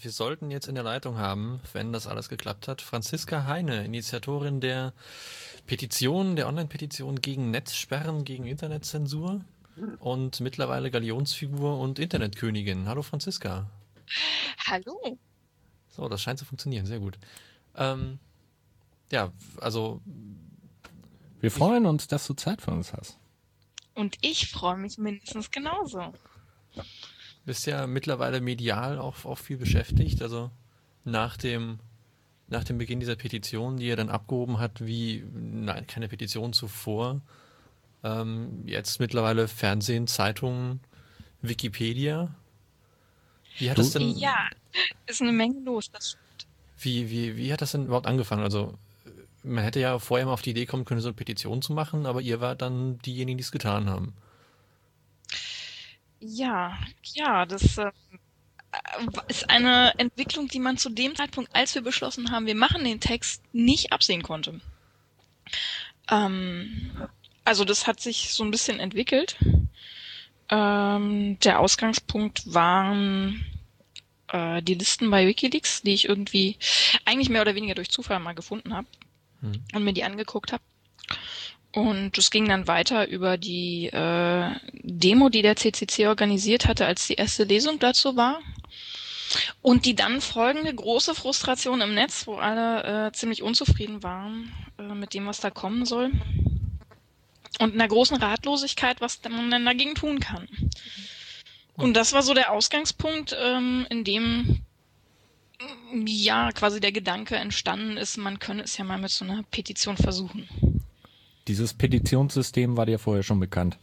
Wir sollten jetzt in der Leitung haben, wenn das alles geklappt hat, Franziska Heine, Initiatorin der Petition, der Online-Petition gegen Netzsperren, gegen Internetzensur und mittlerweile Galionsfigur und Internetkönigin. Hallo Franziska. Hallo. So, das scheint zu funktionieren, sehr gut. Ähm, ja, also. Wir freuen uns, dass du Zeit für uns hast. Und ich freue mich mindestens genauso bist ja mittlerweile medial auch, auch viel beschäftigt. Also nach dem, nach dem Beginn dieser Petition, die er dann abgehoben hat, wie nein, keine Petition zuvor. Ähm, jetzt mittlerweile Fernsehen, Zeitungen, Wikipedia. Wie hat das denn? Ja, ist eine Menge los, das stimmt. Wie, wie, wie hat das denn überhaupt angefangen? Also man hätte ja vorher mal auf die Idee kommen können, so eine Petition zu machen, aber ihr wart dann diejenigen, die es getan haben. Ja, ja, das äh, ist eine Entwicklung, die man zu dem Zeitpunkt, als wir beschlossen haben, wir machen den Text, nicht absehen konnte. Ähm, also das hat sich so ein bisschen entwickelt. Ähm, der Ausgangspunkt waren äh, die Listen bei Wikileaks, die ich irgendwie eigentlich mehr oder weniger durch Zufall mal gefunden habe hm. und mir die angeguckt habe. Und es ging dann weiter über die äh, Demo, die der CCC organisiert hatte, als die erste Lesung dazu war. Und die dann folgende große Frustration im Netz, wo alle äh, ziemlich unzufrieden waren äh, mit dem, was da kommen soll. Und einer großen Ratlosigkeit, was man denn dagegen tun kann. Und das war so der Ausgangspunkt, ähm, in dem ja quasi der Gedanke entstanden ist, man könne es ja mal mit so einer Petition versuchen. Dieses Petitionssystem war dir vorher schon bekannt?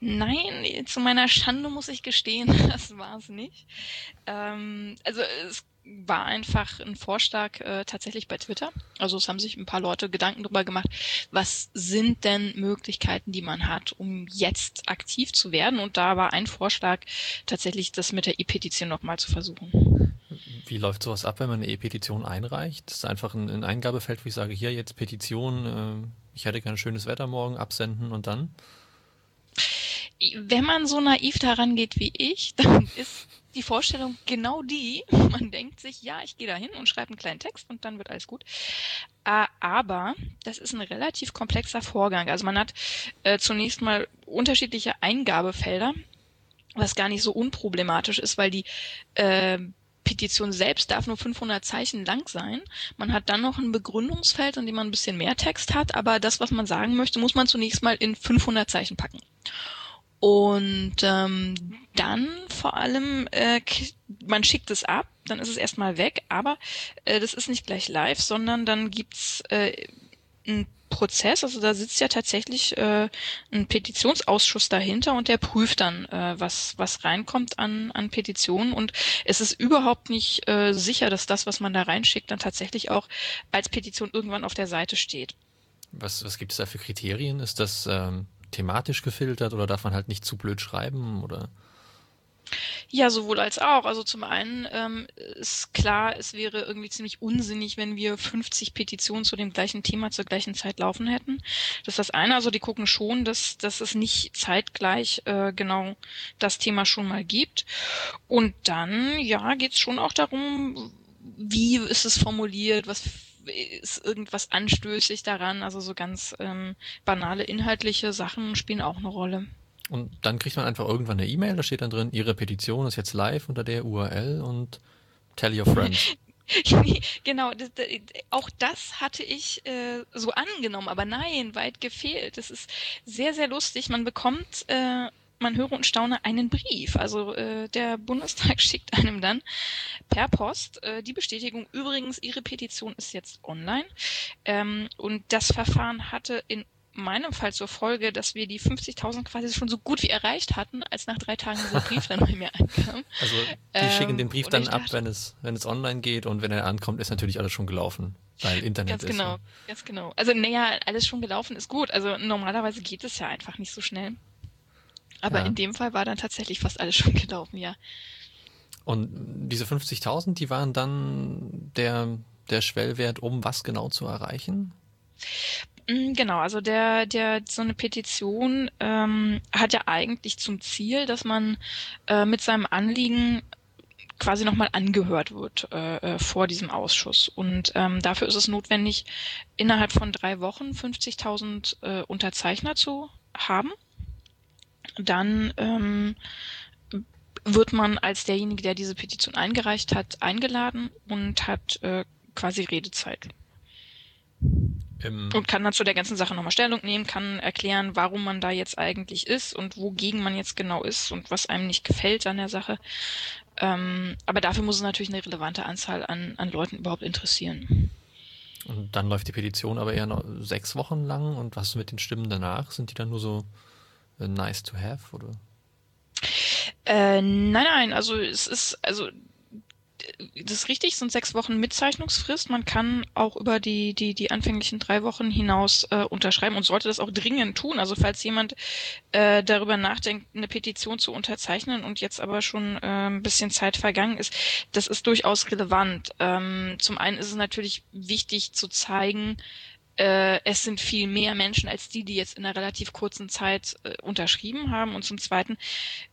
Nein, zu meiner Schande muss ich gestehen, das war es nicht. Ähm, also es war einfach ein Vorschlag äh, tatsächlich bei Twitter. Also es haben sich ein paar Leute Gedanken darüber gemacht, was sind denn Möglichkeiten, die man hat, um jetzt aktiv zu werden. Und da war ein Vorschlag tatsächlich, das mit der E-Petition nochmal zu versuchen. Wie läuft sowas ab, wenn man eine E-Petition einreicht? Das ist einfach ein, ein, Eingabefeld, wo ich sage, hier jetzt Petition, äh, ich hätte kein schönes Wetter morgen, absenden und dann? Wenn man so naiv daran geht wie ich, dann ist die Vorstellung genau die. Man denkt sich, ja, ich gehe da hin und schreibe einen kleinen Text und dann wird alles gut. Äh, aber das ist ein relativ komplexer Vorgang. Also man hat äh, zunächst mal unterschiedliche Eingabefelder, was gar nicht so unproblematisch ist, weil die äh, Petition selbst darf nur 500 Zeichen lang sein. Man hat dann noch ein Begründungsfeld, in dem man ein bisschen mehr Text hat, aber das, was man sagen möchte, muss man zunächst mal in 500 Zeichen packen. Und ähm, dann vor allem, äh, man schickt es ab, dann ist es erstmal weg, aber äh, das ist nicht gleich live, sondern dann gibt's äh, ein Prozess, also da sitzt ja tatsächlich äh, ein Petitionsausschuss dahinter und der prüft dann, äh, was, was reinkommt an, an Petitionen und es ist überhaupt nicht äh, sicher, dass das, was man da reinschickt, dann tatsächlich auch als Petition irgendwann auf der Seite steht. Was, was gibt es da für Kriterien? Ist das ähm, thematisch gefiltert oder darf man halt nicht zu blöd schreiben oder? Ja, sowohl als auch. Also zum einen ähm, ist klar, es wäre irgendwie ziemlich unsinnig, wenn wir 50 Petitionen zu dem gleichen Thema zur gleichen Zeit laufen hätten. Das ist das eine. Also die gucken schon, dass, dass es nicht zeitgleich äh, genau das Thema schon mal gibt. Und dann, ja, geht es schon auch darum, wie ist es formuliert, was ist irgendwas anstößig daran. Also so ganz ähm, banale inhaltliche Sachen spielen auch eine Rolle. Und dann kriegt man einfach irgendwann eine E-Mail, da steht dann drin, Ihre Petition ist jetzt live unter der URL und tell your friends. genau, das, das, auch das hatte ich äh, so angenommen, aber nein, weit gefehlt. Das ist sehr, sehr lustig. Man bekommt, äh, man höre und staune, einen Brief. Also äh, der Bundestag schickt einem dann per Post äh, die Bestätigung, übrigens, Ihre Petition ist jetzt online. Ähm, und das Verfahren hatte in meinem Fall zur Folge, dass wir die 50.000 quasi schon so gut wie erreicht hatten, als nach drei Tagen dieser Brief dann bei mir ankam. Also die ähm, schicken den Brief dann ab, wenn es, wenn es online geht und wenn er ankommt, ist natürlich alles schon gelaufen, weil Internet ganz ist. Genau, ganz genau. Also naja, alles schon gelaufen ist gut. Also normalerweise geht es ja einfach nicht so schnell. Aber ja. in dem Fall war dann tatsächlich fast alles schon gelaufen, ja. Und diese 50.000, die waren dann der, der Schwellwert, um was genau zu erreichen? Mm, genau, also der, der, so eine Petition ähm, hat ja eigentlich zum Ziel, dass man äh, mit seinem Anliegen quasi nochmal angehört wird äh, äh, vor diesem Ausschuss. Und ähm, dafür ist es notwendig, innerhalb von drei Wochen 50.000 äh, Unterzeichner zu haben. Dann ähm, wird man als derjenige, der diese Petition eingereicht hat, eingeladen und hat äh, quasi Redezeit. Und kann dann zu der ganzen Sache nochmal Stellung nehmen, kann erklären, warum man da jetzt eigentlich ist und wogegen man jetzt genau ist und was einem nicht gefällt an der Sache. Ähm, aber dafür muss es natürlich eine relevante Anzahl an, an Leuten überhaupt interessieren. Und dann läuft die Petition aber eher noch sechs Wochen lang. Und was mit den Stimmen danach? Sind die dann nur so äh, nice to have oder? Äh, nein, nein, also es ist, also das ist richtig, sind sechs Wochen Mitzeichnungsfrist. Man kann auch über die, die, die anfänglichen drei Wochen hinaus äh, unterschreiben und sollte das auch dringend tun. Also falls jemand äh, darüber nachdenkt, eine Petition zu unterzeichnen und jetzt aber schon äh, ein bisschen Zeit vergangen ist, das ist durchaus relevant. Ähm, zum einen ist es natürlich wichtig zu zeigen, äh, es sind viel mehr Menschen als die, die jetzt in einer relativ kurzen Zeit äh, unterschrieben haben. Und zum Zweiten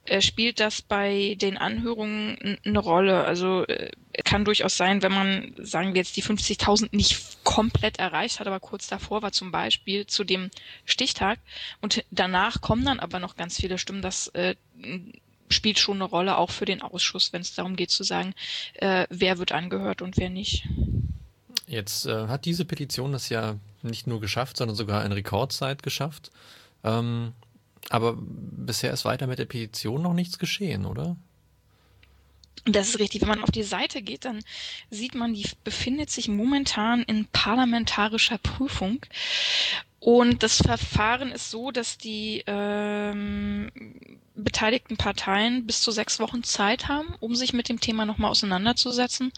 äh, spielt das bei den Anhörungen eine Rolle. Also äh, kann durchaus sein, wenn man, sagen wir jetzt, die 50.000 nicht komplett erreicht hat, aber kurz davor war zum Beispiel zu dem Stichtag und danach kommen dann aber noch ganz viele Stimmen, das äh, spielt schon eine Rolle auch für den Ausschuss, wenn es darum geht zu sagen, äh, wer wird angehört und wer nicht. Jetzt äh, hat diese Petition das ja nicht nur geschafft, sondern sogar in Rekordzeit geschafft. Ähm, aber bisher ist weiter mit der Petition noch nichts geschehen, oder? Das ist richtig. Wenn man auf die Seite geht, dann sieht man, die befindet sich momentan in parlamentarischer Prüfung. Und das Verfahren ist so, dass die ähm, beteiligten Parteien bis zu sechs Wochen Zeit haben, um sich mit dem Thema nochmal auseinanderzusetzen.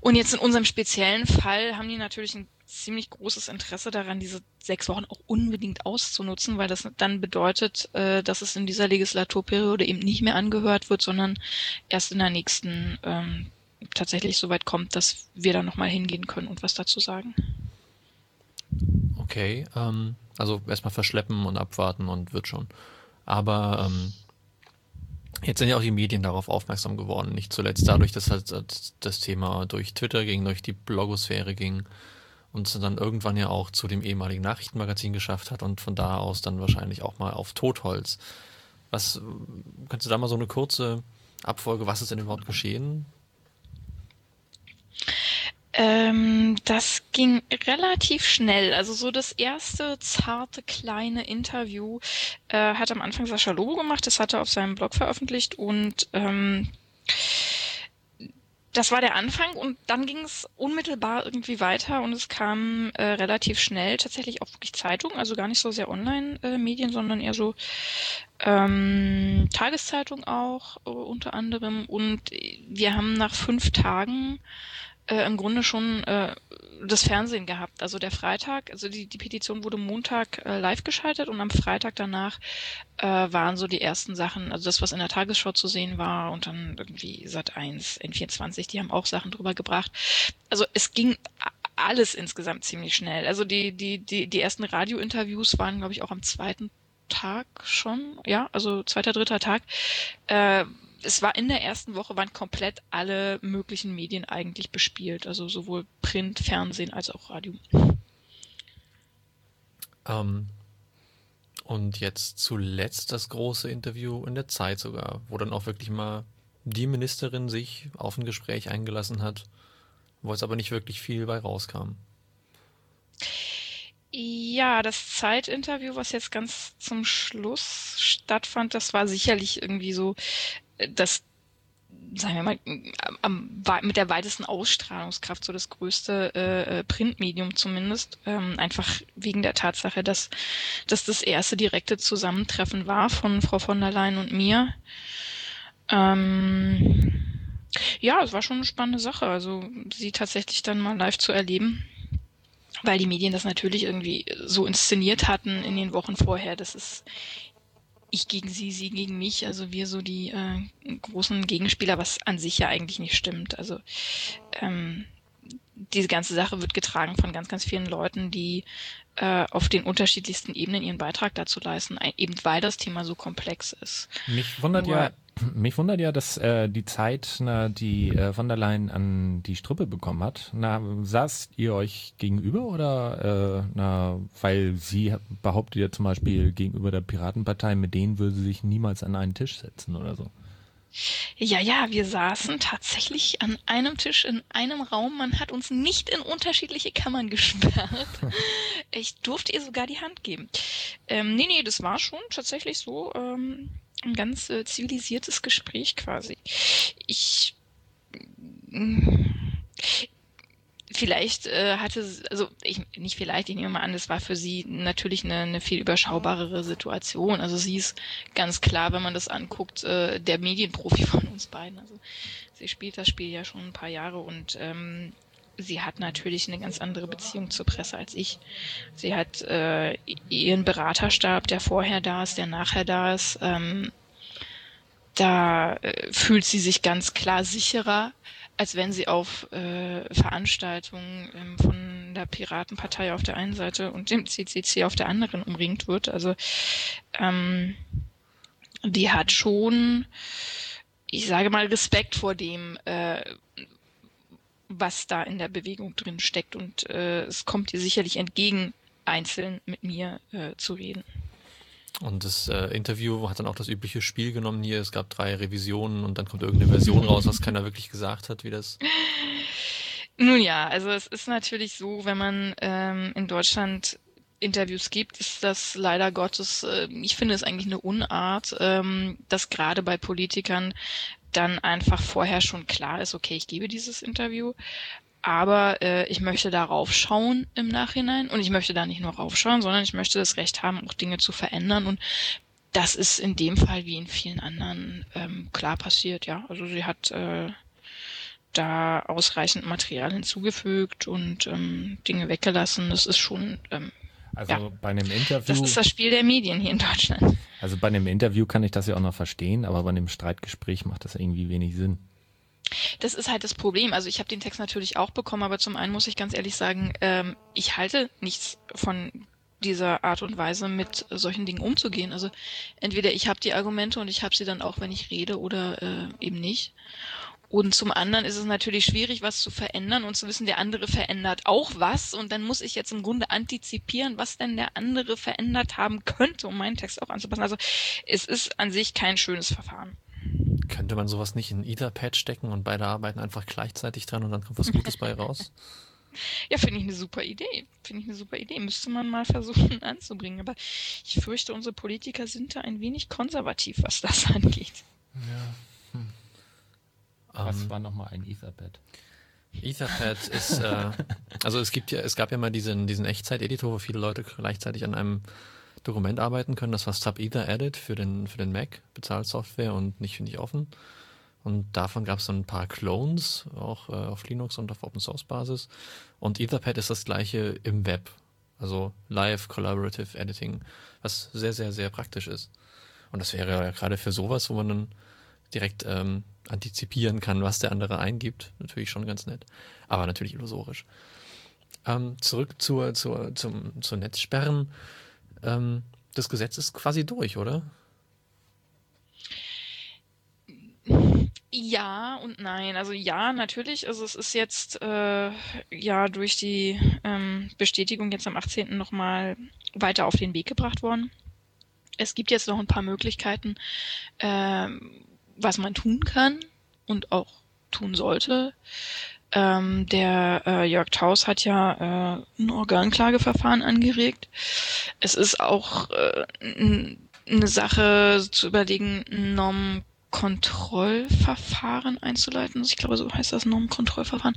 Und jetzt in unserem speziellen Fall haben die natürlich ein ziemlich großes Interesse daran, diese sechs Wochen auch unbedingt auszunutzen, weil das dann bedeutet, äh, dass es in dieser Legislaturperiode eben nicht mehr angehört wird, sondern erst in der nächsten ähm, tatsächlich so weit kommt, dass wir da nochmal hingehen können und was dazu sagen. Okay, ähm, also erstmal verschleppen und abwarten und wird schon. Aber ähm, jetzt sind ja auch die Medien darauf aufmerksam geworden, nicht zuletzt dadurch, dass halt das Thema durch Twitter ging, durch die Blogosphäre ging und dann irgendwann ja auch zu dem ehemaligen Nachrichtenmagazin geschafft hat und von da aus dann wahrscheinlich auch mal auf Totholz. Was kannst du da mal so eine kurze Abfolge, was ist denn überhaupt geschehen? Ähm, das ging relativ schnell. Also so das erste zarte kleine Interview äh, hat am Anfang Sascha Lobo gemacht. Das hat er auf seinem Blog veröffentlicht und ähm, das war der Anfang und dann ging es unmittelbar irgendwie weiter und es kam äh, relativ schnell tatsächlich auch wirklich Zeitung, also gar nicht so sehr Online-Medien, äh, sondern eher so ähm, Tageszeitung auch äh, unter anderem. Und wir haben nach fünf Tagen äh, im Grunde schon äh, das Fernsehen gehabt. Also der Freitag, also die, die Petition wurde Montag äh, live geschaltet und am Freitag danach äh, waren so die ersten Sachen, also das, was in der Tagesschau zu sehen war und dann irgendwie Sat 1, N24, die haben auch Sachen drüber gebracht. Also es ging alles insgesamt ziemlich schnell. Also die, die, die, die ersten Radiointerviews waren, glaube ich, auch am zweiten Tag schon, ja, also zweiter, dritter Tag. Äh, es war in der ersten Woche waren komplett alle möglichen Medien eigentlich bespielt, also sowohl Print, Fernsehen als auch Radio. Ähm, und jetzt zuletzt das große Interview in der Zeit sogar, wo dann auch wirklich mal die Ministerin sich auf ein Gespräch eingelassen hat, wo es aber nicht wirklich viel bei rauskam. Ja, das Zeitinterview, was jetzt ganz zum Schluss stattfand, das war sicherlich irgendwie so das sagen wir mal, am, mit der weitesten Ausstrahlungskraft, so das größte äh, äh, Printmedium zumindest, ähm, einfach wegen der Tatsache, dass, dass das erste direkte Zusammentreffen war von Frau von der Leyen und mir. Ähm, ja, es war schon eine spannende Sache, also sie tatsächlich dann mal live zu erleben, weil die Medien das natürlich irgendwie so inszeniert hatten in den Wochen vorher. Das ist ich gegen sie, sie gegen mich, also wir so die äh, großen Gegenspieler, was an sich ja eigentlich nicht stimmt. Also ähm, diese ganze Sache wird getragen von ganz, ganz vielen Leuten, die äh, auf den unterschiedlichsten Ebenen ihren Beitrag dazu leisten, eben weil das Thema so komplex ist. Mich wundert Nur, ja Mich wundert ja, dass äh, die Zeit, na, die äh, von der Leyen an die Strippe bekommen hat. Na, saßt ihr euch gegenüber oder äh, na, weil sie behauptet ja zum Beispiel gegenüber der Piratenpartei, mit denen würde sie sich niemals an einen Tisch setzen oder so. Ja, ja, wir saßen tatsächlich an einem Tisch in einem Raum. Man hat uns nicht in unterschiedliche Kammern gesperrt. Ich durfte ihr sogar die Hand geben. Ähm, nee, nee, das war schon tatsächlich so ähm, ein ganz äh, zivilisiertes Gespräch quasi. Ich vielleicht äh, hatte, also ich, nicht vielleicht, ich nehme mal an, das war für sie natürlich eine, eine viel überschaubarere Situation. Also sie ist ganz klar, wenn man das anguckt, äh, der Medienprofi von uns beiden. Also sie spielt das Spiel ja schon ein paar Jahre und ähm, sie hat natürlich eine ganz andere Beziehung zur Presse als ich. Sie hat äh, ihren Beraterstab, der vorher da ist, der nachher da ist. Ähm, da äh, fühlt sie sich ganz klar sicherer als wenn sie auf äh, Veranstaltungen ähm, von der Piratenpartei auf der einen Seite und dem CCC auf der anderen umringt wird. Also ähm, die hat schon, ich sage mal, Respekt vor dem, äh, was da in der Bewegung drin steckt und äh, es kommt ihr sicherlich entgegen, einzeln mit mir äh, zu reden. Und das äh, Interview hat dann auch das übliche Spiel genommen hier. Es gab drei Revisionen und dann kommt irgendeine Version raus, was keiner wirklich gesagt hat, wie das. Nun ja, also es ist natürlich so, wenn man ähm, in Deutschland Interviews gibt, ist das leider Gottes, äh, ich finde es eigentlich eine Unart, ähm, dass gerade bei Politikern dann einfach vorher schon klar ist, okay, ich gebe dieses Interview, aber äh, ich möchte darauf schauen im Nachhinein und ich möchte da nicht nur raufschauen, sondern ich möchte das Recht haben, auch Dinge zu verändern und das ist in dem Fall wie in vielen anderen ähm, klar passiert, ja. Also sie hat äh, da ausreichend Material hinzugefügt und ähm, Dinge weggelassen. Das ist schon ähm, also ja, bei einem Interview. Das ist das Spiel der Medien hier in Deutschland. Also bei einem Interview kann ich das ja auch noch verstehen, aber bei einem Streitgespräch macht das irgendwie wenig Sinn. Das ist halt das Problem. Also ich habe den Text natürlich auch bekommen, aber zum einen muss ich ganz ehrlich sagen, ähm, ich halte nichts von dieser Art und Weise mit solchen Dingen umzugehen. Also entweder ich habe die Argumente und ich habe sie dann auch, wenn ich rede oder äh, eben nicht. Und zum anderen ist es natürlich schwierig, was zu verändern und zu wissen, der andere verändert auch was. Und dann muss ich jetzt im Grunde antizipieren, was denn der andere verändert haben könnte, um meinen Text auch anzupassen. Also es ist an sich kein schönes Verfahren. Könnte man sowas nicht in Etherpad stecken und beide arbeiten einfach gleichzeitig dran und dann kommt was Gutes bei raus? Ja, finde ich eine super Idee. Finde ich eine super Idee. Müsste man mal versuchen anzubringen. Aber ich fürchte, unsere Politiker sind da ein wenig konservativ, was das angeht. Ja. Was um, war nochmal ein Etherpad? Etherpad ist, äh, also es gibt ja, es gab ja mal diesen, diesen Echtzeit-Editor, wo viele Leute gleichzeitig an einem Dokument arbeiten können. Das war SubEther Edit für den, für den Mac, Bezahlsoftware und nicht, nicht offen. Und davon gab es dann ein paar Clones, auch äh, auf Linux und auf Open Source Basis. Und Etherpad ist das gleiche im Web. Also Live Collaborative Editing, was sehr, sehr, sehr praktisch ist. Und das wäre ja gerade für sowas, wo man dann direkt ähm, antizipieren kann, was der andere eingibt, natürlich schon ganz nett. Aber natürlich illusorisch. Ähm, zurück zur, zur, zum, zur Netzsperren ähm, das Gesetz ist quasi durch, oder? Ja und nein. Also ja, natürlich. Also es ist jetzt äh, ja durch die ähm, Bestätigung jetzt am 18. nochmal weiter auf den Weg gebracht worden. Es gibt jetzt noch ein paar Möglichkeiten, äh, was man tun kann und auch tun sollte. Ähm, der äh, Jörg Taus hat ja äh, ein Organklageverfahren angeregt. Es ist auch äh, eine Sache zu überlegen, Normkontrollverfahren einzuleiten. Ich glaube, so heißt das Normkontrollverfahren.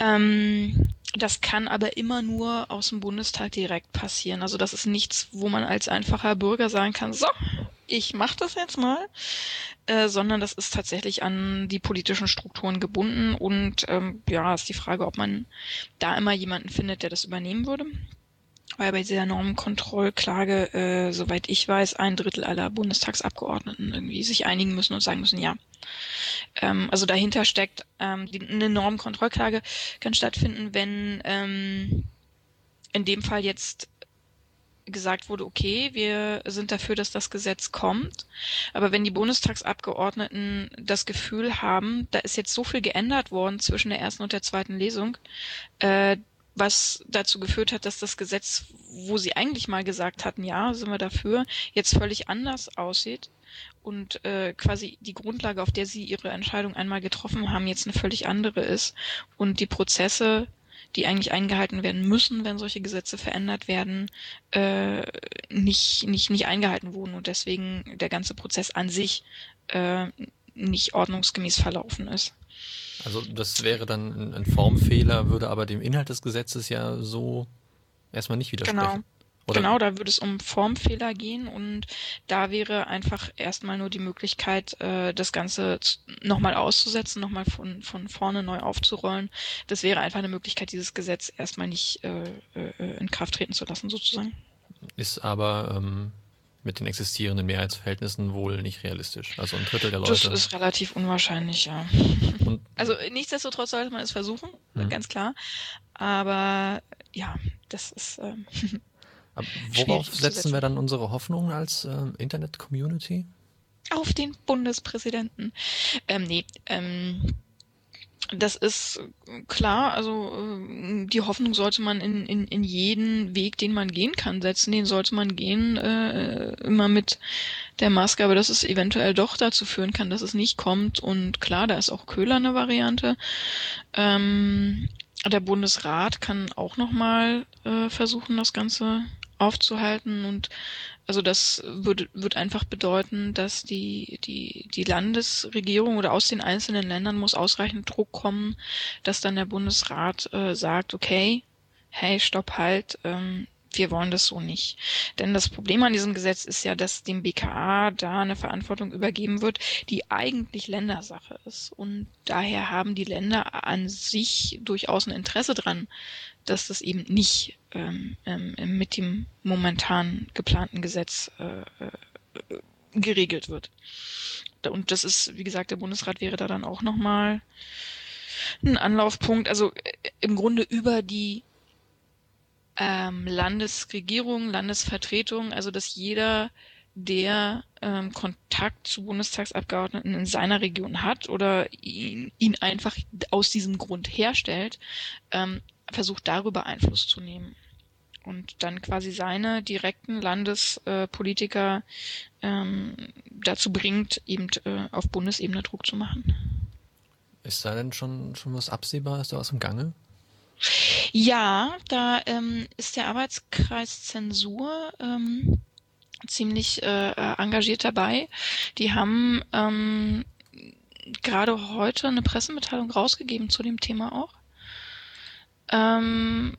Ähm, das kann aber immer nur aus dem Bundestag direkt passieren. Also das ist nichts, wo man als einfacher Bürger sagen kann, so, ich mache das jetzt mal, äh, sondern das ist tatsächlich an die politischen Strukturen gebunden und ähm, ja, ist die Frage, ob man da immer jemanden findet, der das übernehmen würde. Weil bei dieser Normenkontrollklage, äh, soweit ich weiß, ein Drittel aller Bundestagsabgeordneten irgendwie sich einigen müssen und sagen müssen, ja. Ähm, also dahinter steckt, ähm, die, eine Normenkontrollklage kann stattfinden, wenn ähm, in dem Fall jetzt gesagt wurde, okay, wir sind dafür, dass das Gesetz kommt. Aber wenn die Bundestagsabgeordneten das Gefühl haben, da ist jetzt so viel geändert worden zwischen der ersten und der zweiten Lesung, äh, was dazu geführt hat, dass das Gesetz, wo sie eigentlich mal gesagt hatten, ja, sind wir dafür, jetzt völlig anders aussieht und äh, quasi die Grundlage, auf der sie ihre Entscheidung einmal getroffen haben, jetzt eine völlig andere ist und die Prozesse die eigentlich eingehalten werden müssen, wenn solche Gesetze verändert werden, äh, nicht, nicht, nicht eingehalten wurden und deswegen der ganze Prozess an sich äh, nicht ordnungsgemäß verlaufen ist. Also das wäre dann ein Formfehler, würde aber dem Inhalt des Gesetzes ja so erstmal nicht widersprechen. Genau. Oder? Genau, da würde es um Formfehler gehen und da wäre einfach erstmal nur die Möglichkeit, äh, das Ganze nochmal auszusetzen, nochmal von, von vorne neu aufzurollen. Das wäre einfach eine Möglichkeit, dieses Gesetz erstmal nicht äh, äh, in Kraft treten zu lassen, sozusagen. Ist aber ähm, mit den existierenden Mehrheitsverhältnissen wohl nicht realistisch. Also ein Drittel der Leute. Das ist relativ unwahrscheinlich, ja. Und also nichtsdestotrotz sollte man es versuchen, mhm. ganz klar. Aber ja, das ist. Ähm, Aber worauf setzen wir dann unsere Hoffnung als äh, Internet-Community? Auf den Bundespräsidenten. Ähm, nee, ähm, das ist klar, also äh, die Hoffnung sollte man in, in, in jeden Weg, den man gehen kann, setzen. Den sollte man gehen, äh, immer mit der Maske, aber dass es eventuell doch dazu führen kann, dass es nicht kommt. Und klar, da ist auch Köhler eine Variante. Ähm, der Bundesrat kann auch nochmal äh, versuchen, das Ganze aufzuhalten und also das würde, wird einfach bedeuten, dass die, die, die Landesregierung oder aus den einzelnen Ländern muss ausreichend Druck kommen, dass dann der Bundesrat äh, sagt, okay, hey, stopp halt, ähm, wir wollen das so nicht. Denn das Problem an diesem Gesetz ist ja, dass dem BKA da eine Verantwortung übergeben wird, die eigentlich Ländersache ist. Und daher haben die Länder an sich durchaus ein Interesse dran, dass das eben nicht ähm, ähm, mit dem momentan geplanten Gesetz äh, äh, geregelt wird. Und das ist, wie gesagt, der Bundesrat wäre da dann auch nochmal ein Anlaufpunkt. Also äh, im Grunde über die ähm, Landesregierung, Landesvertretung, also dass jeder, der ähm, Kontakt zu Bundestagsabgeordneten in seiner Region hat oder ihn, ihn einfach aus diesem Grund herstellt, ähm, versucht darüber Einfluss zu nehmen und dann quasi seine direkten Landespolitiker ähm, dazu bringt, eben äh, auf Bundesebene Druck zu machen. Ist da denn schon, schon was absehbar? Ist da was im Gange? Ja, da ähm, ist der Arbeitskreis Zensur ähm, ziemlich äh, engagiert dabei. Die haben ähm, gerade heute eine Pressemitteilung rausgegeben zu dem Thema auch. Ähm,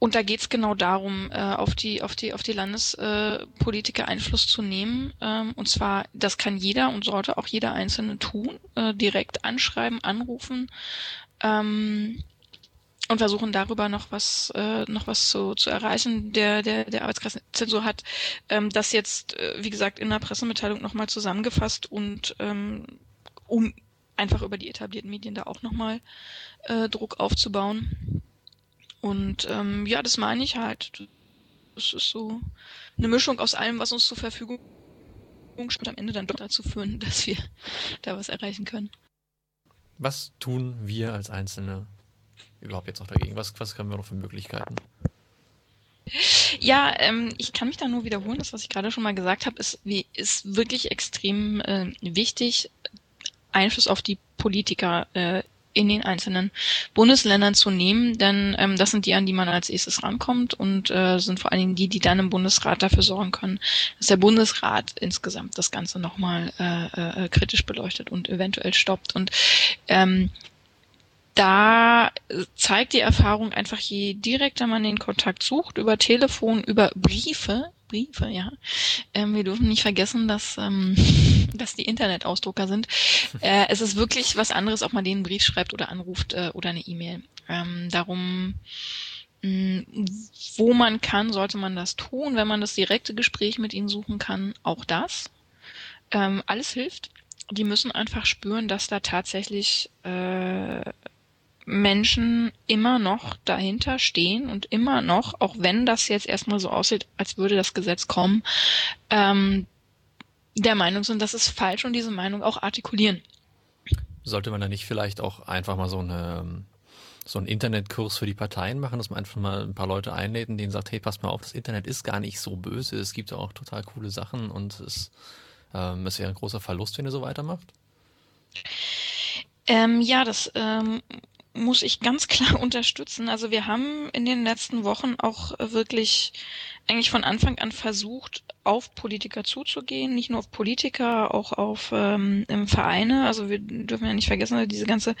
und da geht's genau darum, äh, auf die auf die auf die Landespolitiker Einfluss zu nehmen. Ähm, und zwar, das kann jeder und sollte auch jeder Einzelne tun, äh, direkt anschreiben, anrufen ähm, und versuchen darüber noch was äh, noch was zu, zu erreichen. Der der der Arbeitskreiszensur hat ähm, das jetzt, äh, wie gesagt, in der Pressemitteilung nochmal zusammengefasst und ähm, um einfach über die etablierten Medien da auch nochmal äh, Druck aufzubauen. Und ähm, ja, das meine ich halt. Das ist so eine Mischung aus allem, was uns zur Verfügung steht, am Ende dann doch dazu führen, dass wir da was erreichen können. Was tun wir als Einzelne überhaupt jetzt noch dagegen? Was, was haben wir noch für Möglichkeiten? Ja, ähm, ich kann mich da nur wiederholen. Das, was ich gerade schon mal gesagt habe, ist, ist wirklich extrem äh, wichtig, Einfluss auf die Politiker äh, in den einzelnen Bundesländern zu nehmen, denn ähm, das sind die, an die man als erstes rankommt und äh, sind vor allen Dingen die, die dann im Bundesrat dafür sorgen können, dass der Bundesrat insgesamt das Ganze nochmal äh, äh, kritisch beleuchtet und eventuell stoppt. Und ähm, da zeigt die Erfahrung einfach, je direkter man den Kontakt sucht, über Telefon, über Briefe, Briefe, ja. Ähm, wir dürfen nicht vergessen, dass, ähm, dass die Internetausdrucker sind. Äh, es ist wirklich was anderes, ob man den Brief schreibt oder anruft äh, oder eine E-Mail. Ähm, darum, mh, mm, wo man kann, sollte man das tun. Wenn man das direkte Gespräch mit ihnen suchen kann, auch das. Ähm, alles hilft. Die müssen einfach spüren, dass da tatsächlich äh, Menschen immer noch dahinter stehen und immer noch, auch wenn das jetzt erstmal so aussieht, als würde das Gesetz kommen, ähm, der Meinung sind, das ist falsch und diese Meinung auch artikulieren. Sollte man da nicht vielleicht auch einfach mal so eine so einen Internetkurs für die Parteien machen, dass man einfach mal ein paar Leute einlädt und denen sagt, hey, passt mal auf, das Internet ist gar nicht so böse, es gibt auch total coole Sachen und es, ähm, es wäre ein großer Verlust, wenn ihr so weitermacht? Ähm, ja, das ähm, muss ich ganz klar unterstützen. Also wir haben in den letzten Wochen auch wirklich eigentlich von Anfang an versucht, auf Politiker zuzugehen, nicht nur auf Politiker, auch auf ähm, Vereine. Also wir dürfen ja nicht vergessen, diese ganze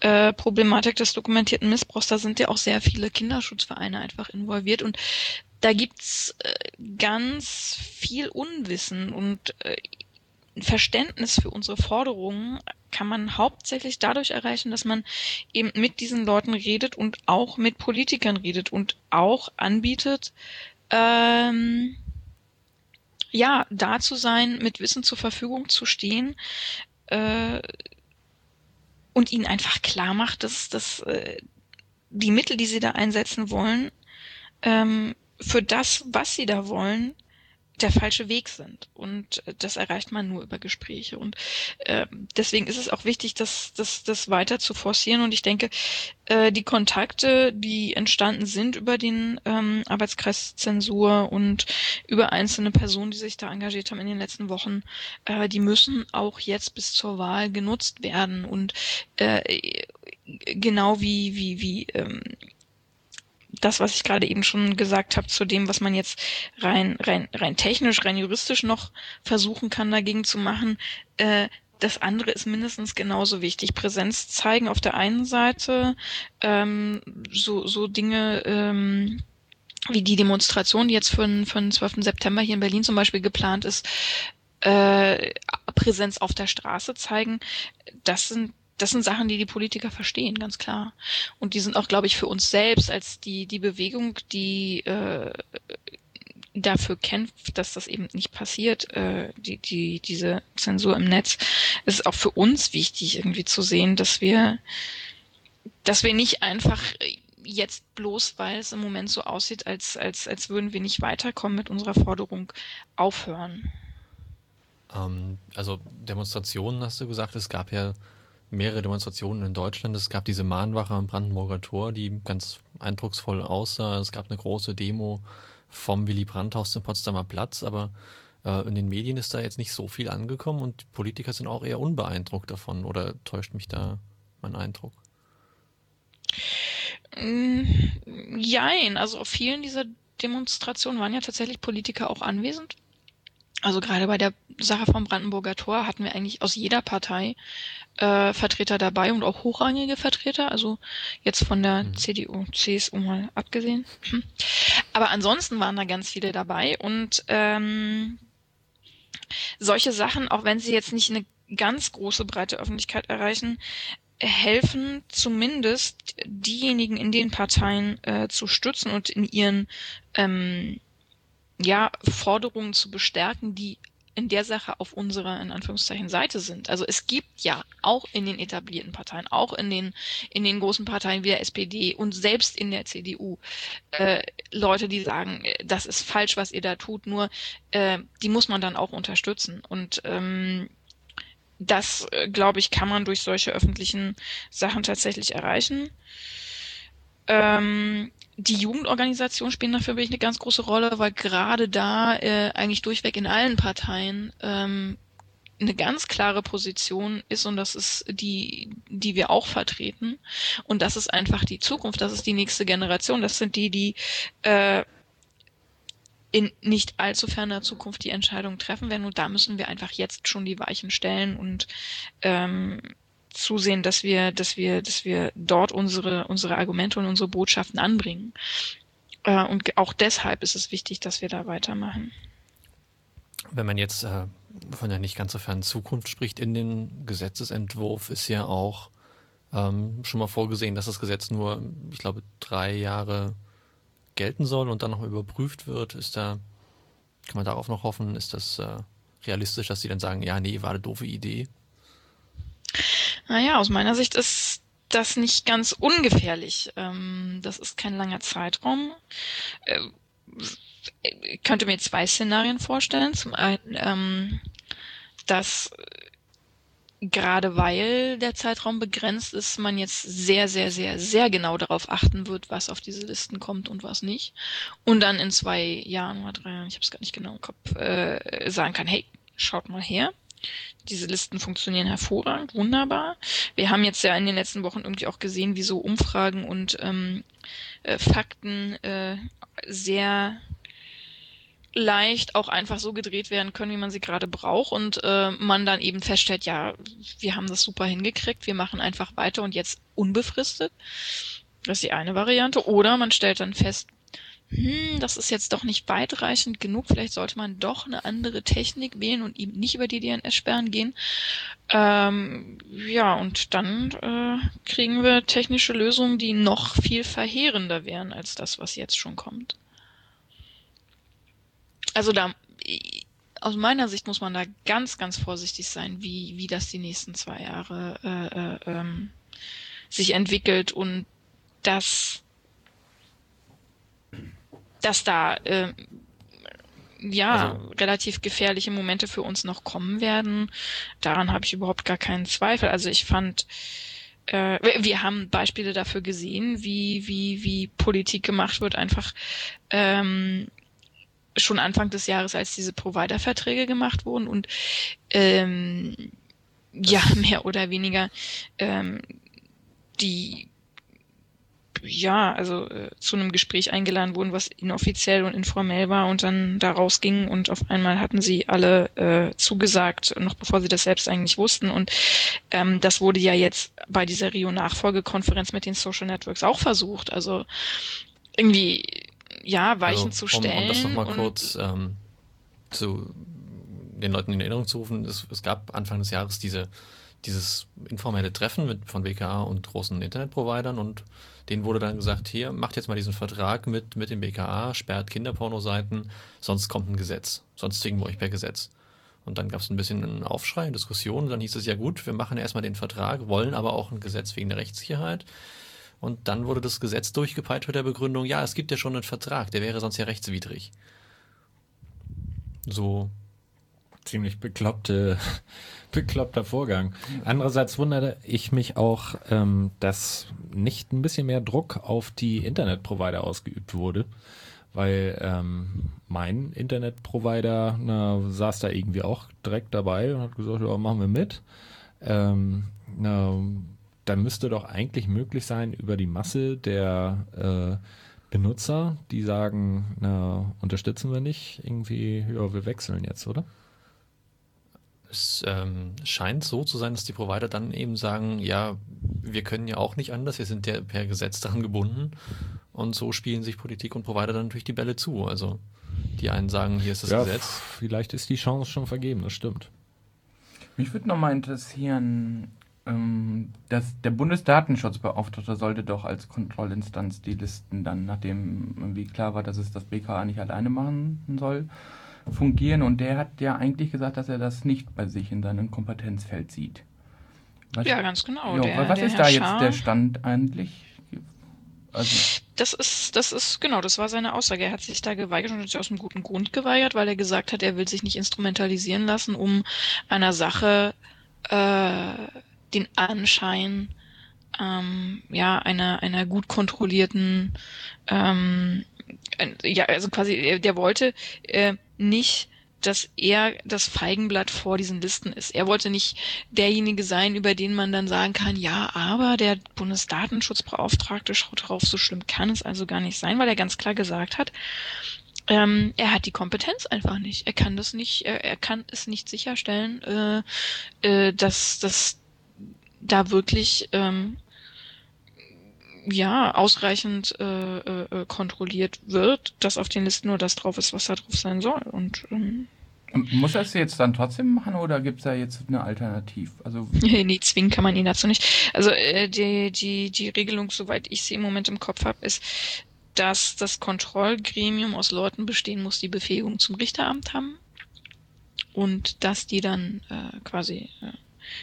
äh, Problematik des dokumentierten Missbrauchs, da sind ja auch sehr viele Kinderschutzvereine einfach involviert und da gibt's äh, ganz viel Unwissen und äh, Verständnis für unsere Forderungen kann man hauptsächlich dadurch erreichen, dass man eben mit diesen Leuten redet und auch mit Politikern redet und auch anbietet, ähm, ja, da zu sein, mit Wissen zur Verfügung zu stehen äh, und ihnen einfach klar macht, dass, dass äh, die Mittel, die sie da einsetzen wollen, ähm, für das, was sie da wollen, der falsche Weg sind. Und äh, das erreicht man nur über Gespräche. Und äh, deswegen ist es auch wichtig, das, das, das weiter zu forcieren. Und ich denke, äh, die Kontakte, die entstanden sind über den ähm, Arbeitskreis Zensur und über einzelne Personen, die sich da engagiert haben in den letzten Wochen, äh, die müssen auch jetzt bis zur Wahl genutzt werden. Und äh, genau wie, wie, wie ähm, das, was ich gerade eben schon gesagt habe, zu dem, was man jetzt rein, rein, rein technisch, rein juristisch noch versuchen kann, dagegen zu machen, äh, das andere ist mindestens genauso wichtig. Präsenz zeigen auf der einen Seite, ähm, so, so Dinge, ähm, wie die Demonstration, die jetzt für den, für den 12. September hier in Berlin zum Beispiel geplant ist, äh, Präsenz auf der Straße zeigen. Das sind das sind Sachen, die die Politiker verstehen, ganz klar. Und die sind auch, glaube ich, für uns selbst als die, die Bewegung, die äh, dafür kämpft, dass das eben nicht passiert, äh, die, die, diese Zensur im Netz, ist auch für uns wichtig, irgendwie zu sehen, dass wir, dass wir nicht einfach jetzt bloß, weil es im Moment so aussieht, als, als, als würden wir nicht weiterkommen mit unserer Forderung, aufhören. Ähm, also Demonstrationen hast du gesagt, es gab ja mehrere Demonstrationen in Deutschland. Es gab diese Mahnwache am Brandenburger Tor, die ganz eindrucksvoll aussah. Es gab eine große Demo vom Willy Brandt-Haus zum Potsdamer Platz, aber äh, in den Medien ist da jetzt nicht so viel angekommen und Politiker sind auch eher unbeeindruckt davon. Oder täuscht mich da mein Eindruck? Mm, jein, also auf vielen dieser Demonstrationen waren ja tatsächlich Politiker auch anwesend. Also gerade bei der Sache vom Brandenburger Tor hatten wir eigentlich aus jeder Partei äh, Vertreter dabei und auch hochrangige Vertreter, also jetzt von der mhm. CDU, CSU mal abgesehen. Hm. Aber ansonsten waren da ganz viele dabei und ähm, solche Sachen, auch wenn sie jetzt nicht eine ganz große breite Öffentlichkeit erreichen, helfen zumindest diejenigen in den Parteien äh, zu stützen und in ihren ähm, ja, Forderungen zu bestärken, die in der Sache auf unserer in Anführungszeichen Seite sind. Also es gibt ja auch in den etablierten Parteien, auch in den in den großen Parteien wie der SPD und selbst in der CDU äh, Leute, die sagen, äh, das ist falsch, was ihr da tut. Nur äh, die muss man dann auch unterstützen und ähm, das, äh, glaube ich, kann man durch solche öffentlichen Sachen tatsächlich erreichen. Ähm, die Jugendorganisationen spielen dafür wirklich eine ganz große Rolle, weil gerade da äh, eigentlich durchweg in allen Parteien ähm, eine ganz klare Position ist und das ist die, die wir auch vertreten. Und das ist einfach die Zukunft, das ist die nächste Generation, das sind die, die äh, in nicht allzu ferner Zukunft die Entscheidung treffen werden. Und da müssen wir einfach jetzt schon die Weichen stellen und ähm, zusehen, dass wir, dass wir, dass wir dort unsere, unsere Argumente und unsere Botschaften anbringen. Äh, und auch deshalb ist es wichtig, dass wir da weitermachen. Wenn man jetzt äh, von der nicht ganz so fernen Zukunft spricht, in den Gesetzesentwurf ist ja auch ähm, schon mal vorgesehen, dass das Gesetz nur, ich glaube, drei Jahre gelten soll und dann noch überprüft wird. Ist da, kann man darauf noch hoffen? Ist das äh, realistisch, dass sie dann sagen, ja, nee, war eine doofe Idee? Naja, aus meiner Sicht ist das nicht ganz ungefährlich. Ähm, das ist kein langer Zeitraum. Äh, ich könnte mir zwei Szenarien vorstellen. Zum einen, ähm, dass gerade weil der Zeitraum begrenzt ist, man jetzt sehr, sehr, sehr, sehr genau darauf achten wird, was auf diese Listen kommt und was nicht. Und dann in zwei Jahren oder drei Jahren, ich habe es gar nicht genau im Kopf, äh, sagen kann, hey, schaut mal her. Diese Listen funktionieren hervorragend, wunderbar. Wir haben jetzt ja in den letzten Wochen irgendwie auch gesehen, wie so Umfragen und ähm, äh, Fakten äh, sehr leicht auch einfach so gedreht werden können, wie man sie gerade braucht und äh, man dann eben feststellt, ja, wir haben das super hingekriegt, wir machen einfach weiter und jetzt unbefristet. Das ist die eine Variante. Oder man stellt dann fest, hm, das ist jetzt doch nicht weitreichend genug, vielleicht sollte man doch eine andere Technik wählen und eben nicht über die DNS-Sperren gehen. Ähm, ja, und dann äh, kriegen wir technische Lösungen, die noch viel verheerender wären als das, was jetzt schon kommt also da, aus meiner Sicht muss man da ganz, ganz vorsichtig sein, wie, wie das die nächsten zwei Jahre äh, äh, ähm, sich entwickelt und dass, dass da äh, ja also, relativ gefährliche Momente für uns noch kommen werden. Daran habe ich überhaupt gar keinen Zweifel. Also ich fand, äh, wir haben Beispiele dafür gesehen, wie, wie, wie Politik gemacht wird, einfach ähm, schon Anfang des Jahres, als diese Provider-Verträge gemacht wurden und ähm, ja, mehr oder weniger ähm, die ja, also äh, zu einem Gespräch eingeladen wurden, was inoffiziell und informell war und dann da rausgingen und auf einmal hatten sie alle äh, zugesagt, noch bevor sie das selbst eigentlich wussten. Und ähm, das wurde ja jetzt bei dieser Rio-Nachfolgekonferenz mit den Social Networks auch versucht. Also irgendwie ja, Weichen also, zu stellen. Um, um das nochmal kurz ähm, zu den Leuten in Erinnerung zu rufen, es, es gab Anfang des Jahres diese, dieses informelle Treffen mit, von BKA und großen Internetprovidern und denen wurde dann gesagt, hier, macht jetzt mal diesen Vertrag mit, mit dem BKA, sperrt Kinderpornoseiten, sonst kommt ein Gesetz, sonst zwingen wir euch per Gesetz. Und dann gab es ein bisschen einen Aufschrei, eine Diskussion, und dann hieß es ja gut, wir machen erstmal den Vertrag, wollen aber auch ein Gesetz wegen der Rechtssicherheit. Und dann wurde das Gesetz durchgepeitscht mit der Begründung, ja, es gibt ja schon einen Vertrag, der wäre sonst ja rechtswidrig. So. Ziemlich bekloppte, bekloppter Vorgang. Andererseits wunderte ich mich auch, ähm, dass nicht ein bisschen mehr Druck auf die Internetprovider ausgeübt wurde, weil ähm, mein Internetprovider na, saß da irgendwie auch direkt dabei und hat gesagt, ja, machen wir mit. Ähm, na, da müsste doch eigentlich möglich sein, über die Masse der äh, Benutzer, die sagen, na, unterstützen wir nicht, irgendwie, ja, wir wechseln jetzt, oder? Es ähm, scheint so zu sein, dass die Provider dann eben sagen, ja, wir können ja auch nicht anders, wir sind ja per Gesetz daran gebunden. Und so spielen sich Politik und Provider dann natürlich die Bälle zu. Also die einen sagen, hier ist das ja, Gesetz. Vielleicht ist die Chance schon vergeben, das stimmt. Mich würde nochmal interessieren, ähm, das, der Bundesdatenschutzbeauftragte sollte doch als Kontrollinstanz die Listen dann, nachdem irgendwie klar war, dass es das BKA nicht alleine machen soll, fungieren. Und der hat ja eigentlich gesagt, dass er das nicht bei sich in seinem Kompetenzfeld sieht. Was, ja, ganz genau. Jo, der, was der ist Herr da jetzt Schar, der Stand eigentlich? Also, das ist, das ist, genau, das war seine Aussage. Er hat sich da geweigert und hat sich aus einem guten Grund geweigert, weil er gesagt hat, er will sich nicht instrumentalisieren lassen, um einer Sache äh, den Anschein ähm, ja einer einer gut kontrollierten ähm, ja also quasi der wollte äh, nicht dass er das Feigenblatt vor diesen Listen ist. Er wollte nicht derjenige sein, über den man dann sagen kann, ja, aber der Bundesdatenschutzbeauftragte schaut drauf, so schlimm kann es also gar nicht sein, weil er ganz klar gesagt hat, ähm, er hat die Kompetenz einfach nicht. Er kann das nicht, er, er kann es nicht sicherstellen, äh, äh, dass, dass da wirklich ähm, ja ausreichend äh, äh, kontrolliert wird, dass auf den Listen nur das drauf ist, was da drauf sein soll. Und ähm, muss er es jetzt dann trotzdem machen oder gibt es da jetzt eine Alternativ? Also nee, zwingen kann man ihn dazu nicht. Also äh, die, die, die Regelung, soweit ich sie im Moment im Kopf habe, ist, dass das Kontrollgremium aus Leuten bestehen muss, die Befähigung zum Richteramt haben und dass die dann äh, quasi äh,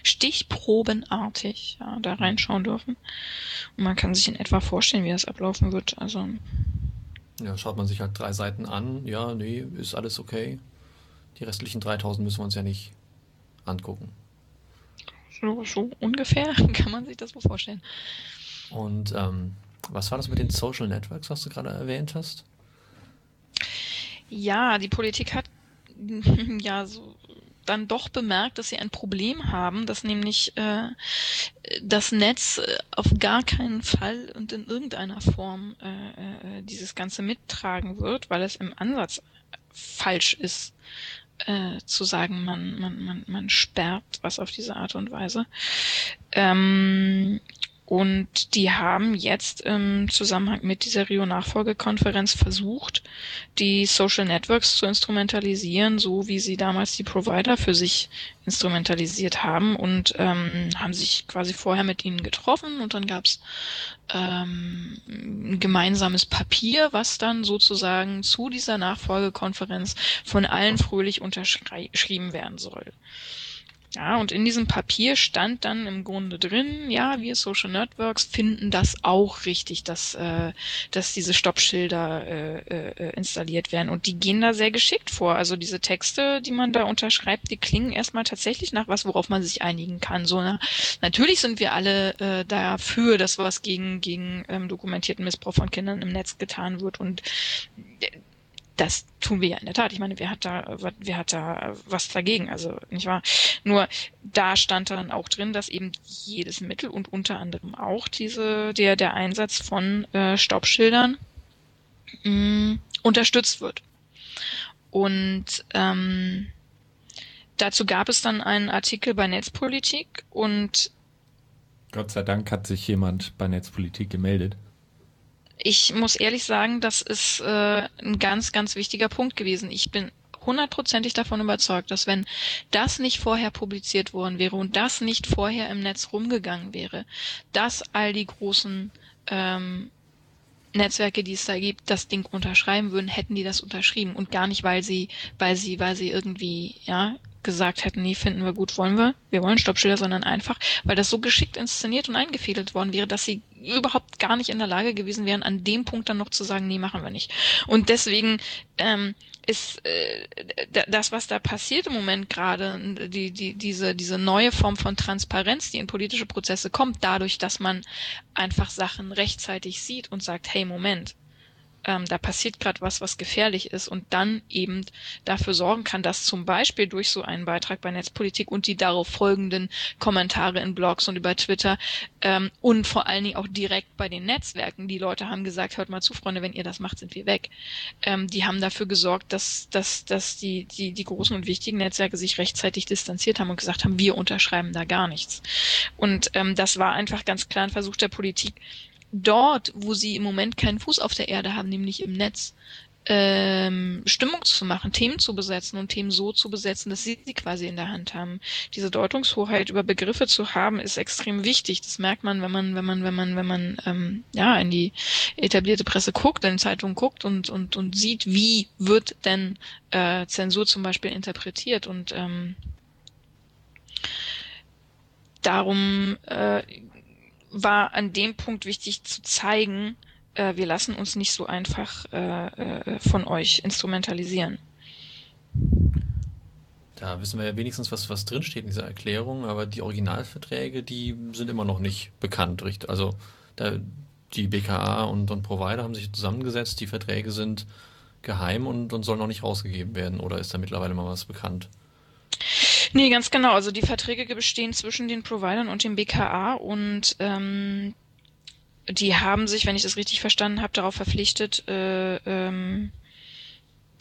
stichprobenartig ja, da reinschauen dürfen. Und man kann sich in etwa vorstellen, wie das ablaufen wird. Also ja, schaut man sich halt drei Seiten an. Ja, nee, ist alles okay. Die restlichen 3000 müssen wir uns ja nicht angucken. So, so ungefähr kann man sich das wohl vorstellen. Und ähm, was war das mit den Social Networks, was du gerade erwähnt hast? Ja, die Politik hat ja so dann doch bemerkt, dass sie ein Problem haben, dass nämlich äh, das Netz äh, auf gar keinen Fall und in irgendeiner Form äh, äh, dieses Ganze mittragen wird, weil es im Ansatz falsch ist, äh, zu sagen, man, man, man, man sperrt was auf diese Art und Weise. Ähm, und die haben jetzt im Zusammenhang mit dieser Rio-Nachfolgekonferenz versucht, die Social Networks zu instrumentalisieren, so wie sie damals die Provider für sich instrumentalisiert haben und ähm, haben sich quasi vorher mit ihnen getroffen und dann gab's ähm, ein gemeinsames Papier, was dann sozusagen zu dieser Nachfolgekonferenz von allen fröhlich unterschrieben werden soll. Ja, und in diesem Papier stand dann im Grunde drin, ja, wir Social Networks finden das auch richtig, dass, äh, dass diese Stoppschilder äh, äh, installiert werden. Und die gehen da sehr geschickt vor. Also diese Texte, die man da unterschreibt, die klingen erstmal tatsächlich nach was, worauf man sich einigen kann. So, na, natürlich sind wir alle äh, dafür, dass was gegen, gegen ähm, dokumentierten Missbrauch von Kindern im Netz getan wird. Und das tun wir ja in der Tat. Ich meine, wer hat da, wer hat da was dagegen? Also, nicht wahr? Nur da stand dann auch drin, dass eben jedes Mittel und unter anderem auch diese, der, der Einsatz von äh, Stoppschildern mh, mm, unterstützt wird. Und ähm, dazu gab es dann einen Artikel bei Netzpolitik und Gott sei Dank hat sich jemand bei Netzpolitik gemeldet ich muss ehrlich sagen, das ist äh, ein ganz, ganz wichtiger Punkt gewesen. Ich bin hundertprozentig davon überzeugt, dass wenn das nicht vorher publiziert worden wäre und das nicht vorher im Netz rumgegangen wäre, dass all die großen ähm, Netzwerke, die es da gibt, das Ding unterschreiben würden, hätten die das unterschrieben und gar nicht, weil sie, weil sie, weil sie irgendwie, ja, gesagt hätten, nee, finden wir gut, wollen wir, wir wollen Stoppschilder, sondern einfach, weil das so geschickt inszeniert und eingefädelt worden wäre, dass sie überhaupt gar nicht in der Lage gewesen wären, an dem Punkt dann noch zu sagen, nee, machen wir nicht. Und deswegen ähm, ist äh, das, was da passiert im Moment gerade, die, die, diese, diese neue Form von Transparenz, die in politische Prozesse kommt, dadurch, dass man einfach Sachen rechtzeitig sieht und sagt, hey, Moment, ähm, da passiert gerade was, was gefährlich ist und dann eben dafür sorgen kann, dass zum Beispiel durch so einen Beitrag bei Netzpolitik und die darauf folgenden Kommentare in Blogs und über Twitter ähm, und vor allen Dingen auch direkt bei den Netzwerken, die Leute haben gesagt, hört mal zu, Freunde, wenn ihr das macht, sind wir weg. Ähm, die haben dafür gesorgt, dass, dass, dass die, die, die großen und wichtigen Netzwerke sich rechtzeitig distanziert haben und gesagt haben, wir unterschreiben da gar nichts. Und ähm, das war einfach ganz klar ein Versuch der Politik, dort, wo sie im Moment keinen Fuß auf der Erde haben, nämlich im Netz, ähm, Stimmung zu machen, Themen zu besetzen und Themen so zu besetzen, dass sie sie quasi in der Hand haben. Diese Deutungshoheit über Begriffe zu haben, ist extrem wichtig. Das merkt man, wenn man, wenn man, wenn man, wenn man ähm, ja in die etablierte Presse guckt, in Zeitungen guckt und und und sieht, wie wird denn äh, Zensur zum Beispiel interpretiert und ähm, darum äh, war an dem Punkt wichtig zu zeigen, äh, wir lassen uns nicht so einfach äh, äh, von euch instrumentalisieren. Da wissen wir ja wenigstens, was, was drinsteht in dieser Erklärung, aber die Originalverträge, die sind immer noch nicht bekannt. Richtig? Also da, die BKA und, und Provider haben sich zusammengesetzt, die Verträge sind geheim und, und sollen noch nicht rausgegeben werden. Oder ist da mittlerweile mal was bekannt? Nee, ganz genau. Also die Verträge bestehen zwischen den Providern und dem BKA und ähm, die haben sich, wenn ich das richtig verstanden habe, darauf verpflichtet, äh, ähm,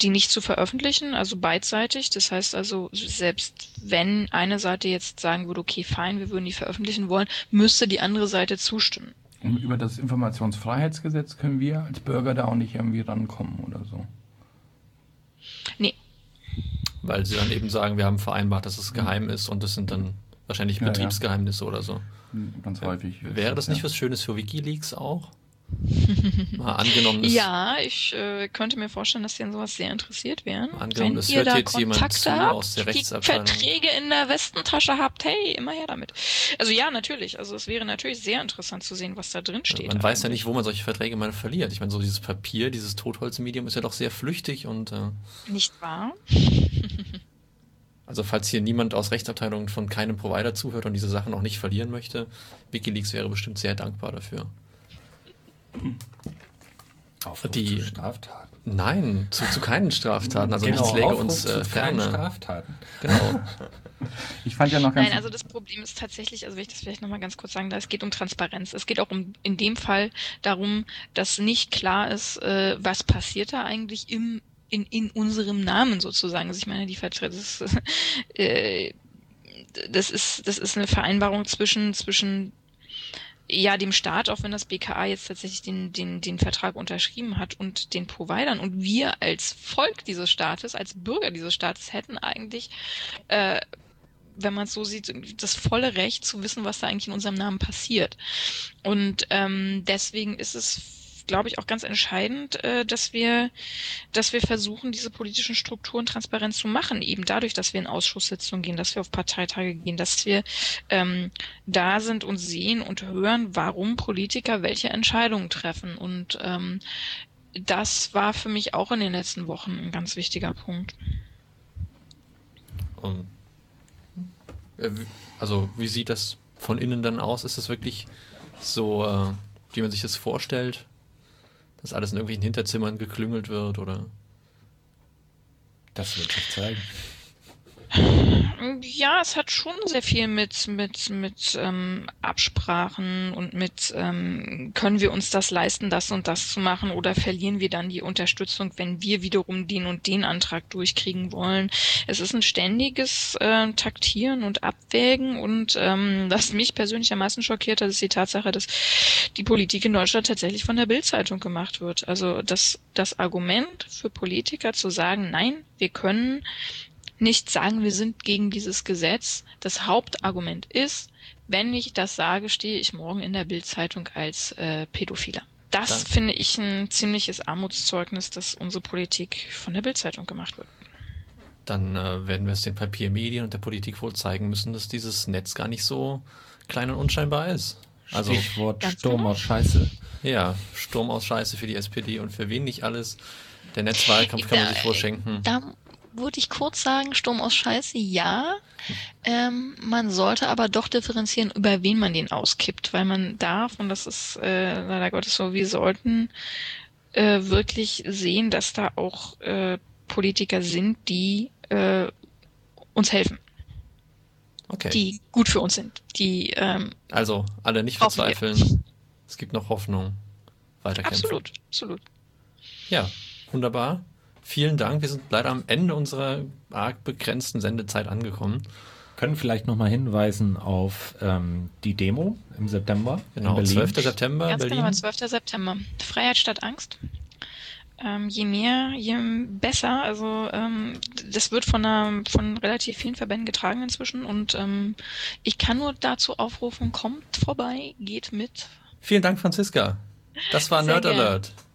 die nicht zu veröffentlichen, also beidseitig. Das heißt also, selbst wenn eine Seite jetzt sagen würde, okay, fein, wir würden die veröffentlichen wollen, müsste die andere Seite zustimmen. Und über das Informationsfreiheitsgesetz können wir als Bürger da auch nicht irgendwie rankommen oder so. Weil sie dann eben sagen, wir haben vereinbart, dass es geheim ist und das sind dann wahrscheinlich ja, Betriebsgeheimnisse ja. oder so. Ganz häufig. Wäre das nicht was Schönes für Wikileaks auch? Mal angenommen, es, Ja, ich äh, könnte mir vorstellen, dass die an sowas sehr interessiert wären. Angenommen, Wenn es ihr hört da jetzt jemand Kontakte zu habt, aus der die Rechtsabteilung. Verträge in der Westentasche habt, hey, immer her damit. Also ja, natürlich. Also es wäre natürlich sehr interessant zu sehen, was da drin steht. man weiß ja eigentlich. nicht, wo man solche Verträge mal verliert. Ich meine, so dieses Papier, dieses Totholzmedium ist ja doch sehr flüchtig und äh, Nicht wahr? also falls hier niemand aus Rechtsabteilungen von keinem Provider zuhört und diese Sachen auch nicht verlieren möchte, Wikileaks wäre bestimmt sehr dankbar dafür. Aufruf Die- zu Straftaten. Nein, zu, zu keinen Straftaten. Also Genau, nichts läge Aufruf uns äh, ferne. Straftaten. Genau. Ich fand ja noch ganz Nein, also das Problem ist tatsächlich, also will ich das vielleicht nochmal ganz kurz sagen, da es geht um Transparenz. Es geht auch um in dem Fall darum, dass nicht klar ist, äh, was passiert da eigentlich im in, in unserem Namen sozusagen. Also ich meine, die Vertreter, das, ist, äh, das ist das ist eine Vereinbarung zwischen zwischen ja, dem Staat, auch wenn das BKA jetzt tatsächlich den, den, den Vertrag unterschrieben hat und den Providern und wir als Volk dieses Staates, als Bürger dieses Staates hätten eigentlich äh, wenn man es so sieht, das volle Recht zu wissen, was da eigentlich in unserem Namen passiert. Und ähm, deswegen ist es, glaube ich, auch ganz entscheidend, äh, dass wir, dass wir versuchen, diese politischen Strukturen transparent zu machen, eben dadurch, dass wir in Ausschusssitzungen gehen, dass wir auf Parteitage gehen, dass wir ähm, da sind und sehen und hören, warum Politiker welche Entscheidungen treffen. Und ähm, das war für mich auch in den letzten Wochen ein ganz wichtiger Punkt. Und, äh, also wie sieht das von innen dann aus? Ist das wirklich so, äh, wie man sich das vorstellt? Dass alles in irgendwelchen Hinterzimmern geklüngelt wird oder? Das wird sich zeigen. Ja, es hat schon sehr viel mit mit mit ähm, Absprachen und mit ähm, können wir uns das leisten, das und das zu machen oder verlieren wir dann die Unterstützung, wenn wir wiederum den und den Antrag durchkriegen wollen. Es ist ein ständiges äh, Taktieren und Abwägen und ähm, was mich persönlich am meisten schockiert hat, ist die Tatsache, dass die Politik in Deutschland tatsächlich von der Bildzeitung gemacht wird. Also das das Argument für Politiker zu sagen, nein, wir können nicht sagen, wir sind gegen dieses Gesetz. Das Hauptargument ist, wenn ich das sage, stehe ich morgen in der Bildzeitung als äh, Pädophiler. Das Dann- finde ich ein ziemliches Armutszeugnis, dass unsere Politik von der Bildzeitung gemacht wird. Dann äh, werden wir es den Papiermedien und der Politik wohl zeigen müssen, dass dieses Netz gar nicht so klein und unscheinbar ist. Also Stichwort Sturm genau. aus Scheiße. ja, Sturm aus Scheiße für die SPD und für wen nicht alles. Der Netzwahlkampf kann man sich wohl schenken. Da würde ich kurz sagen, Sturm aus Scheiße, ja. Ähm, man sollte aber doch differenzieren, über wen man den auskippt, weil man darf, und das ist äh, leider Gottes so, wir sollten äh, wirklich sehen, dass da auch äh, Politiker sind, die äh, uns helfen, Okay. die gut für uns sind, die ähm, Also, alle nicht verzweifeln. Es gibt noch Hoffnung. Weiterkämpfen. absolut, absolut. Ja, wunderbar. Vielen Dank. Wir sind leider am Ende unserer arg begrenzten Sendezeit angekommen. Können vielleicht nochmal hinweisen auf ähm, die Demo im September Genau, in Berlin. 12. September, Ganz Berlin. genau, 12. September. Freiheit statt Angst. Ähm, je mehr, je besser. Also ähm, das wird von, einer, von relativ vielen Verbänden getragen inzwischen und ähm, ich kann nur dazu aufrufen, kommt vorbei, geht mit. Vielen Dank, Franziska. Das war Sehr Nerd gern. Alert.